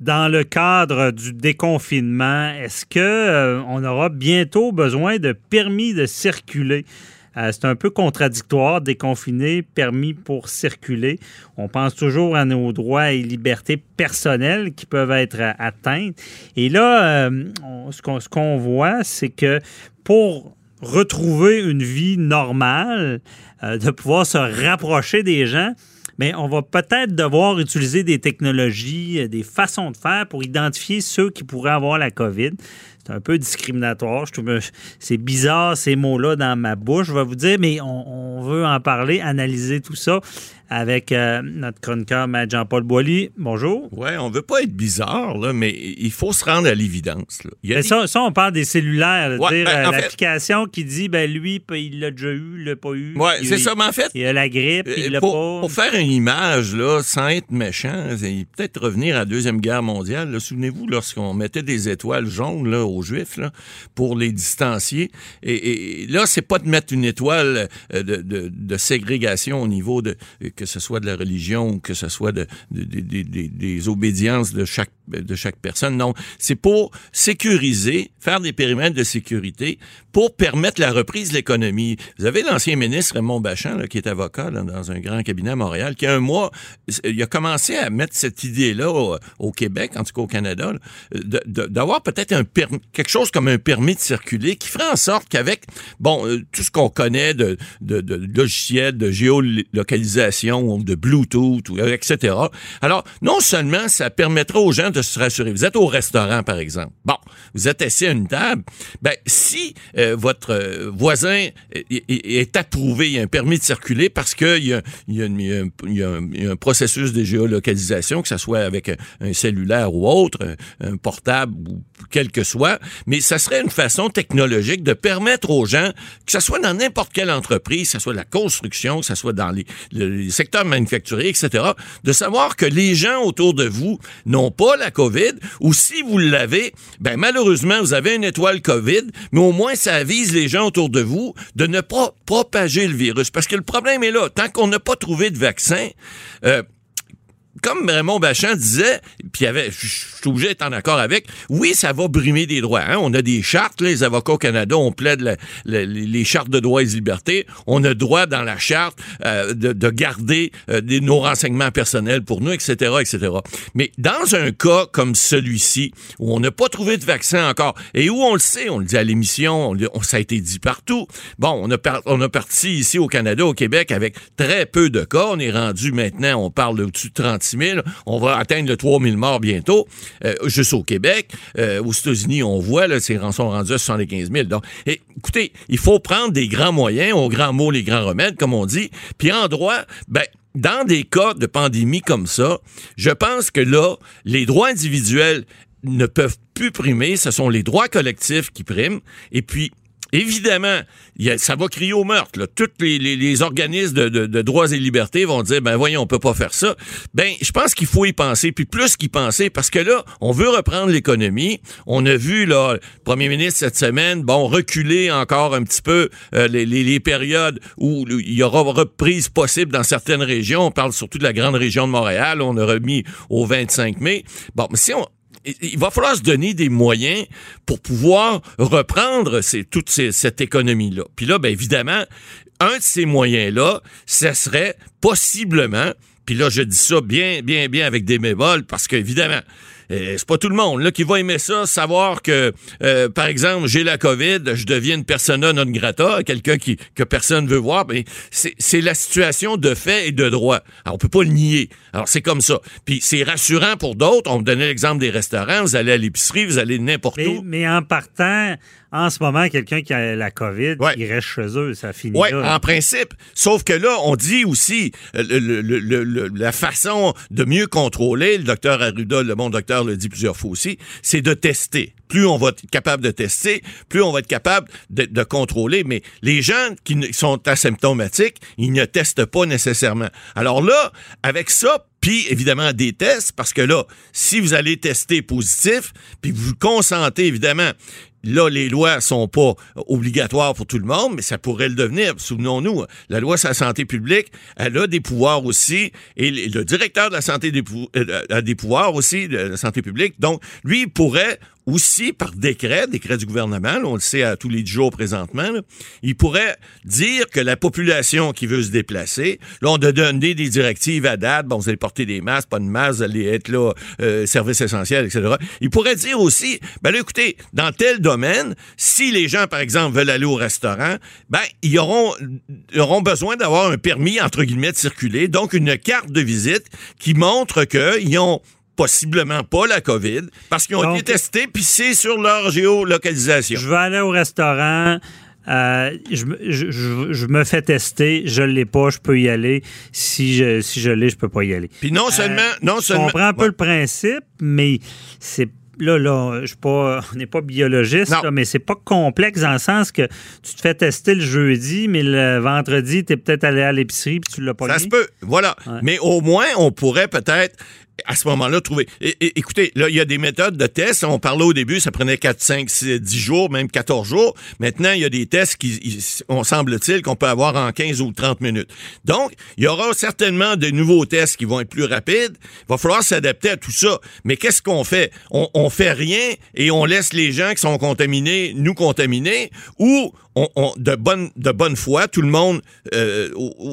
dans le cadre du déconfinement, est-ce que euh, aura bientôt besoin de permis de circuler? Euh, c'est un peu contradictoire, déconfiner, permis pour circuler. On pense toujours à nos droits et libertés personnelles qui peuvent être atteintes. Et là, euh, ce qu'on voit, c'est que pour retrouver une vie normale, de pouvoir se rapprocher des gens, mais on va peut-être devoir utiliser des technologies, euh, des façons de faire pour identifier ceux qui pourraient avoir la COVID. C'est un peu discriminatoire. Je trouve c'est bizarre ces mots-là dans ma bouche. Je vais vous dire, mais on, on veut en parler, analyser tout ça avec euh, notre chroniqueur, Jean-Paul Boilly. Bonjour. Oui, on veut pas être bizarre, là, mais il faut se rendre à l'évidence. Ça, ça, on parle des cellulaires. dire ben, euh, l'application qui dit, ben lui, il l'a déjà eu, il l'a pas eu. Oui, c'est ça, mais en fait... Il a la grippe, il euh, l'a pas. Pour faire une image, là, sans être méchant, peut-être revenir à la Deuxième Guerre mondiale. Souvenez-vous, lorsqu'on mettait des étoiles jaunes là, aux Juifs là, pour les distancier. Et, et là, c'est pas de mettre une étoile de, de, de ségrégation au niveau de que ce soit de la religion que ce soit de, des obédiences de chaque, de chaque personne. Non, c'est pour sécuriser, faire des périmètres de sécurité pour permettre la reprise de l'économie. Vous avez l'ancien ministre Raymond Bachand, là, qui est avocat dans un grand cabinet à Montréal, qui a un mois, il a commencé à mettre cette idée-là au, Québec, en tout cas au Canada, d'avoir peut-être un quelque chose comme un permis de circuler qui ferait en sorte qu'avec, bon, euh, tout ce qu'on connaît de, de, de logiciels, de géolocalisation, de Bluetooth, ou, etc. Alors, non seulement ça permettra aux gens de se rassurer. Vous êtes au restaurant, par exemple. Bon, vous êtes assis à une table. Ben, si euh, votre euh, voisin est, approuvé, il y a un permis de circuler parce qu'il y, y, a un processus de géolocalisation, que ce soit avec un, cellulaire ou autre, un, portable ou quel que soit, mais ça serait une façon technologique de permettre aux gens, que ce soit dans n'importe quelle entreprise, que ce soit la construction, que ce soit dans les, les secteur manufacturier, etc., de savoir que les gens autour de vous n'ont pas la COVID, ou si vous l'avez, ben malheureusement, vous avez une étoile COVID, mais au moins ça avise les gens autour de vous de ne pas propager le virus. Parce que le problème est là, tant qu'on n'a pas trouvé de vaccin, euh, comme Raymond Bachand disait, puis avait, je suis obligé d'être en accord avec, oui, ça va brimer des droits. Hein. On a des chartes, les avocats au Canada, on plaide les chartes de droits et libertés. On a droit dans la charte euh, de, garder euh, nos renseignements personnels pour nous, etc., etc. Mais dans un cas comme celui-ci, où on n'a pas trouvé de vaccin encore, et où on le sait, on le dit à l'émission, on, ça a été dit partout. Bon, on a, on a parti ici au Canada, au Québec, avec très peu de cas. On est rendu maintenant, on parle de 30 on va atteindre le 3 000 morts bientôt, euh, juste au Québec. Euh, aux États-Unis, on voit, là, ces sont rendus à 75 000. Donc, écoutez, il faut prendre des grands moyens, aux grands mots, les grands remèdes, comme on dit. Puis en droit, ben, dans des cas de pandémie comme ça, je pense que là, les droits individuels ne peuvent plus primer, ce sont les droits collectifs qui priment. Et puis, Évidemment, ça va crier au meurtre. Là. Tous les, organismes de, droits et libertés vont dire, ben voyons, on peut pas faire ça. Ben, je pense qu'il faut y penser, puis plus qu'y penser, parce que là, on veut reprendre l'économie. On a vu là, le premier ministre cette semaine, bon, reculer encore un petit peu euh, les, périodes où il y aura reprise possible dans certaines régions. On parle surtout de la grande région de Montréal. On a remis au 25 mai. Bon, mais si on, il va falloir se donner des moyens pour pouvoir reprendre toute cette économie-là. Puis là, bien évidemment, un de ces moyens-là, ce serait possiblement, puis là, je dis ça bien, bien, bien avec des méboles, parce qu'évidemment, c'est pas tout le monde là, qui va aimer ça, savoir que, euh, par exemple, j'ai la COVID, je deviens une persona non grata, quelqu'un qui que personne veut voir. Mais c'est la situation de fait et de droit. Alors, on peut pas le nier. Alors, c'est comme ça. Puis c'est rassurant pour d'autres. On me donnait l'exemple des restaurants. Vous allez à l'épicerie, vous allez n'importe où. Mais en partant, en ce moment, quelqu'un qui a la COVID, il reste chez eux, ça finit Oui, en principe. Sauf que là, on dit aussi euh, la façon de mieux contrôler, le docteur Arruda, le bon docteur le dit plusieurs fois aussi, c'est de tester. plus on va être capable de tester, plus on va être capable de, de contrôler. Mais les gens qui sont asymptomatiques, ils ne testent pas nécessairement. Alors là, avec ça, puis évidemment des tests, parce que là, si vous allez tester positif, puis vous consentez évidemment Là, les lois sont pas obligatoires pour tout le monde, mais ça pourrait le devenir. Souvenons-nous, la loi sur la santé publique, elle a des pouvoirs aussi, et le directeur de la santé des euh, a des pouvoirs aussi de la santé publique. Donc, lui, il pourrait aussi par décret, décret du gouvernement, on le sait à tous les jours présentement, il pourrait dire que la population qui veut se déplacer, là, on a donné des directives à date, bon, vous allez porter des masques, pas de masques, vous allez être là, euh, service essentiel, etc. Il pourrait dire aussi, ben là, écoutez, dans tel domaine, si les gens, par exemple, veulent aller au restaurant, ben, ils auront, ils auront besoin d'avoir un permis, entre guillemets, de circuler, donc une carte de visite qui montre qu'ils ont possiblement pas la COVID parce qu'ils ont été testés puis c'est sur leur géolocalisation. Je vais aller au restaurant. Euh, je, me fais tester, je l'ai pas, je peux y aller. Si je, si je l'ai, je peux pas y aller. Puis non seulement, euh, non seulement. Je comprends un peu le principe, mais c'est là, là, je suis pas, on n'est pas biologiste, mais c'est pas complexe dans le sens que tu te fais tester le jeudi, mais le vendredi, tu es peut-être allé à l'épicerie puis tu l'as pas Ça se peut, voilà. Mais au moins, on pourrait peut-être à ce moment-là, trouver. écoutez, là, il y a des méthodes de tests. On parlait au début, ça prenait 4, 5, 6, 10 jours, même 14 jours. Maintenant, il y a des tests qui, on semble-t-il, qu'on peut avoir en 15 ou 30 minutes. Donc, il y aura certainement de nouveaux tests qui vont être plus rapides. Il va falloir s'adapter à tout ça. Mais qu'est-ce qu'on fait? On, on fait rien et on laisse les gens qui sont contaminés nous contaminer ou on, de, bonne, de bonne foi, tout le monde, euh,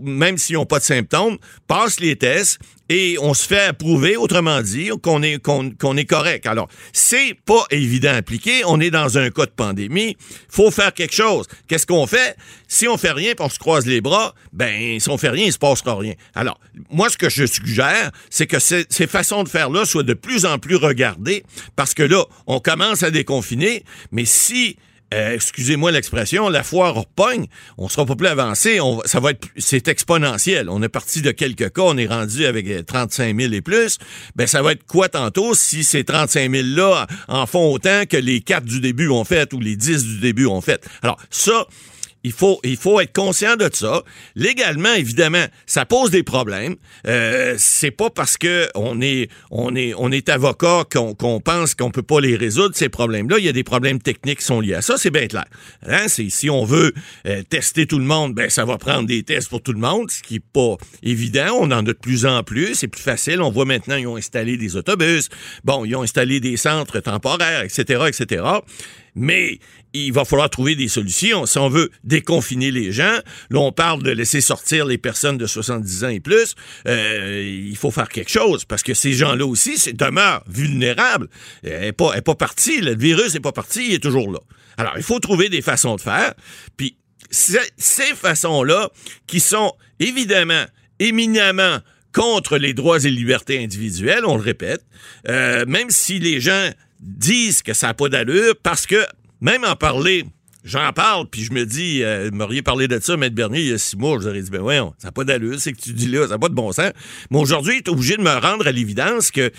même s'ils n'ont pas de symptômes, passe les tests et on se fait approuver, autrement dit, qu'on est, qu'on, est correct. Alors, c'est pas évident à appliquer. On est dans un cas de pandémie. faut faire quelque chose. Qu'est-ce qu'on fait? Si on fait rien et on se croise les bras, ben, si on fait rien, il se passera rien. Alors, moi, ce que je suggère, c'est que ces, ces façons de faire-là soient de plus en plus regardées parce que là, on commence à déconfiner, mais si euh, excusez-moi l'expression, la foire pogne, on sera pas plus avancé, ça va être, c'est exponentiel. On est parti de quelques cas, on est rendu avec 35 euh, 000 et plus. Ben, ça va être quoi tantôt si ces 35 000 là en font autant que les quatre du début ont fait ou les 10 du début ont fait? Alors, ça, il faut, il faut être conscient de ça. Légalement, évidemment, ça pose des problèmes. Euh, c'est pas parce que on est, on est, on est avocat qu'on pense qu'on peut pas les résoudre ces problèmes-là. Il y a des problèmes techniques qui sont liés à ça. C'est bien clair. Hein? Si on veut euh, tester tout le monde, ben ça va prendre des tests pour tout le monde, ce qui est pas évident. On en a de plus en plus. C'est plus facile. On voit maintenant ils ont installé des autobus. Bon, ils ont installé des centres temporaires, etc., etc. Mais il va falloir trouver des solutions. Si on veut déconfiner les gens, là, on parle de laisser sortir les personnes de 70 ans et plus, euh, il faut faire quelque chose parce que ces gens-là aussi demeurent vulnérables. Elle n'est pas, pas partie, le virus n'est pas parti, il est toujours là. Alors, il faut trouver des façons de faire. Puis, ces façons-là, qui sont évidemment éminemment contre les droits et libertés individuelles, on le répète, euh, même si les gens disent que ça n'a pas d'allure parce que même en parler, j'en parle, puis je me dis, euh, m'auriez parlé de ça, Maître Bernier, il y a six mois, je vous aurais dit, ben ouais, ça n'a pas d'allure, c'est que tu dis là, ça n'a pas de bon sens. Mais aujourd'hui, il est obligé de me rendre à l'évidence que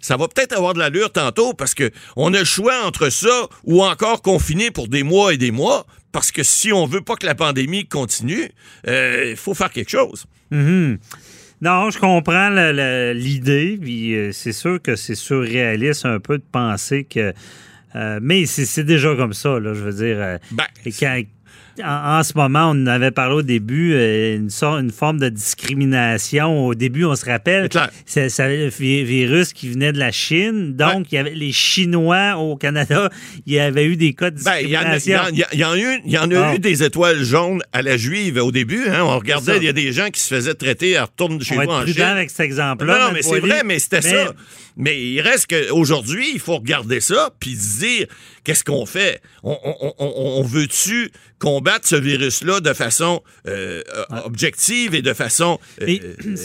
ça va peut-être avoir de l'allure tantôt parce que on a le choix entre ça ou encore confiné pour des mois et des mois. Parce que si on veut pas que la pandémie continue, euh, il faut faire quelque chose. Mm-hmm. Non, je comprends l'idée, puis euh, c'est sûr que c'est surréaliste un peu de penser que. Euh, mais c'est déjà comme ça, là, je veux dire. Euh, ben, en, ce moment, on avait parlé au début, euh, une, sorte, une forme de discrimination. Au début, on se rappelle, c'est un virus qui venait de la Chine. Donc, il y avait les Chinois au Canada, il y avait eu des cas de discrimination. il, y en, a, eu, des étoiles jaunes à la juive au début. Hein. on regardait, il y a des gens qui se faisaient traiter à retourner chez on en Chine. avec cet exemple-là. Non, mais c'est vrai, mais c'était ça. Mais il reste qu'aujourd'hui, il faut regarder ça puis se dire qu'est-ce qu'on fait? On, on veut-tu combattre combattre ce virus-là de façon euh, objective et de façon, euh,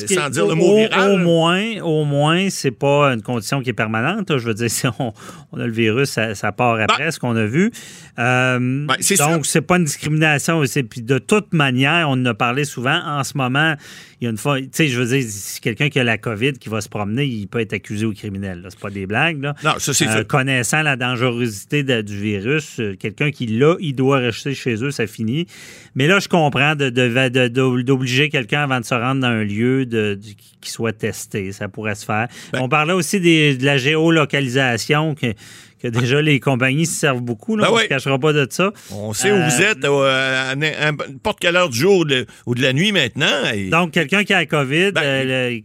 sans dire le mot viral. Au moins, au moins, c'est pas une condition qui est permanente. Je veux dire, si on, a le virus, ça, part après, ben, ce qu'on a vu. Euh, ben, donc, c'est pas une discrimination. Puis de toute manière, on en a parlé souvent. En ce moment, il y a une fois, tu sais, je veux dire, si quelqu'un qui a la COVID qui va se promener, il peut être accusé au criminel. C'est pas des blagues. Là. Non, ça, c'est euh, Connaissant la dangerosité du virus, euh, quelqu'un qui l'a, il doit rester chez eux, ça finit. Mais là, je comprends d'obliger de, quelqu'un avant de se rendre dans un lieu qui soit testé. Ça pourrait se faire. Ben On parlait aussi de la géolocalisation. Que, que déjà les compagnies se servent beaucoup. Là, ben on ne se cachera pas de ça. On sait où vous euh, êtes à, n'importe quelle heure du jour ou de la nuit maintenant. Donc, quelqu'un qui a la COVID, ben, euh,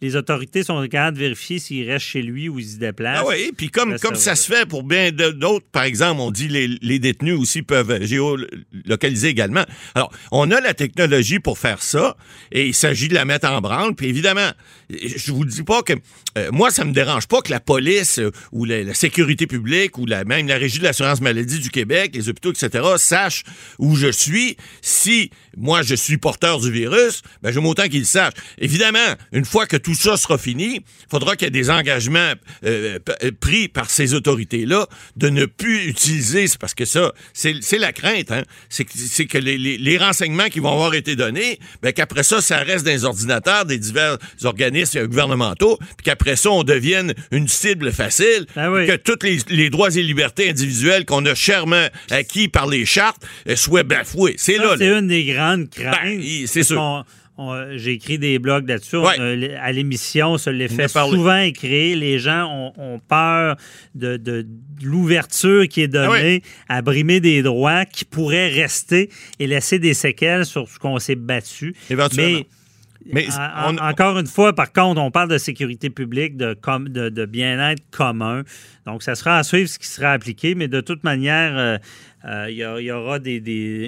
les autorités sont capables de vérifier s'il reste chez lui ou il se déplace. Ah oui, puis comme, comme ça, se fait pour bien d'autres, par exemple, on dit les, les détenus aussi peuvent géolocaliser également. Alors, on a la technologie pour faire ça et il s'agit de la mettre en branle. Puis évidemment, je vous dis pas que euh, moi, ça me dérange pas que la police ou la sécurité public ou la, même la Régie de l'assurance maladie du Québec, les hôpitaux, etc., sachent où je suis. Si moi, je suis porteur du virus, ben, j'aime autant qu'ils le sachent. Évidemment, une fois que tout ça sera fini, il faudra qu'il y ait des engagements euh, euh, pris par ces autorités-là de ne plus utiliser, parce que ça, c'est la crainte, hein? c'est que les, les, renseignements qui vont avoir été donnés, ben, qu'après ça, ça reste dans les ordinateurs des divers organismes gouvernementaux, puis qu'après ça, on devienne une cible facile, ah que toutes les les, droits et libertés individuelles qu'on a chèrement acquis par les chartes euh, soient bafoués. C'est là. C'est une des grandes ben, craintes. c'est sûr. J'ai écrit des blogs là-dessus. À l'émission, ça les fait souvent écrire. Les gens ont, peur de, l'ouverture qui est donnée ah à brimer des droits qui pourraient rester et laisser des séquelles sur ce qu'on s'est battu. Éventuellement. Mais encore une fois, par contre, on parle de sécurité publique, de, de bien-être commun. Donc, ça sera à suivre ce qui sera appliqué, mais de toute manière, euh, il y, aura des,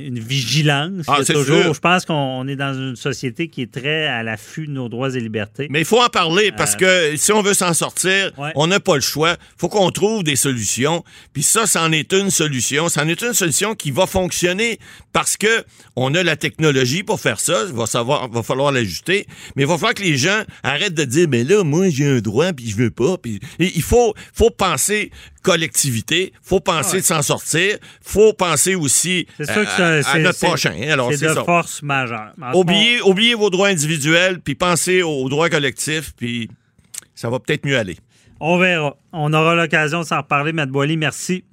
une vigilance. Ah, toujours, je pense qu'on est dans une société qui est très à l'affût de nos droits et libertés. Mais il faut en parler parce euh, que si on veut s'en sortir, on n'a pas le choix. Il faut qu'on trouve des solutions. Puis ça, c'en est une solution. C'en est une solution qui va fonctionner parce que on a la technologie pour faire ça. Il va, savoir, va falloir l'ajuster. Mais il va falloir que les gens arrêtent de dire, mais là, moi, j'ai un droit, puis je veux pas. Puis il faut, faut penser collectivité. faut penser de s'en sortir. faut penser aussi à, notre prochain. C'est de force majeure. Oubliez, oubliez vos droits individuels, puis pensez aux droits collectifs, puis ça va peut-être mieux aller. On verra. On aura l'occasion de s'en reparler, Matt Boily. Merci.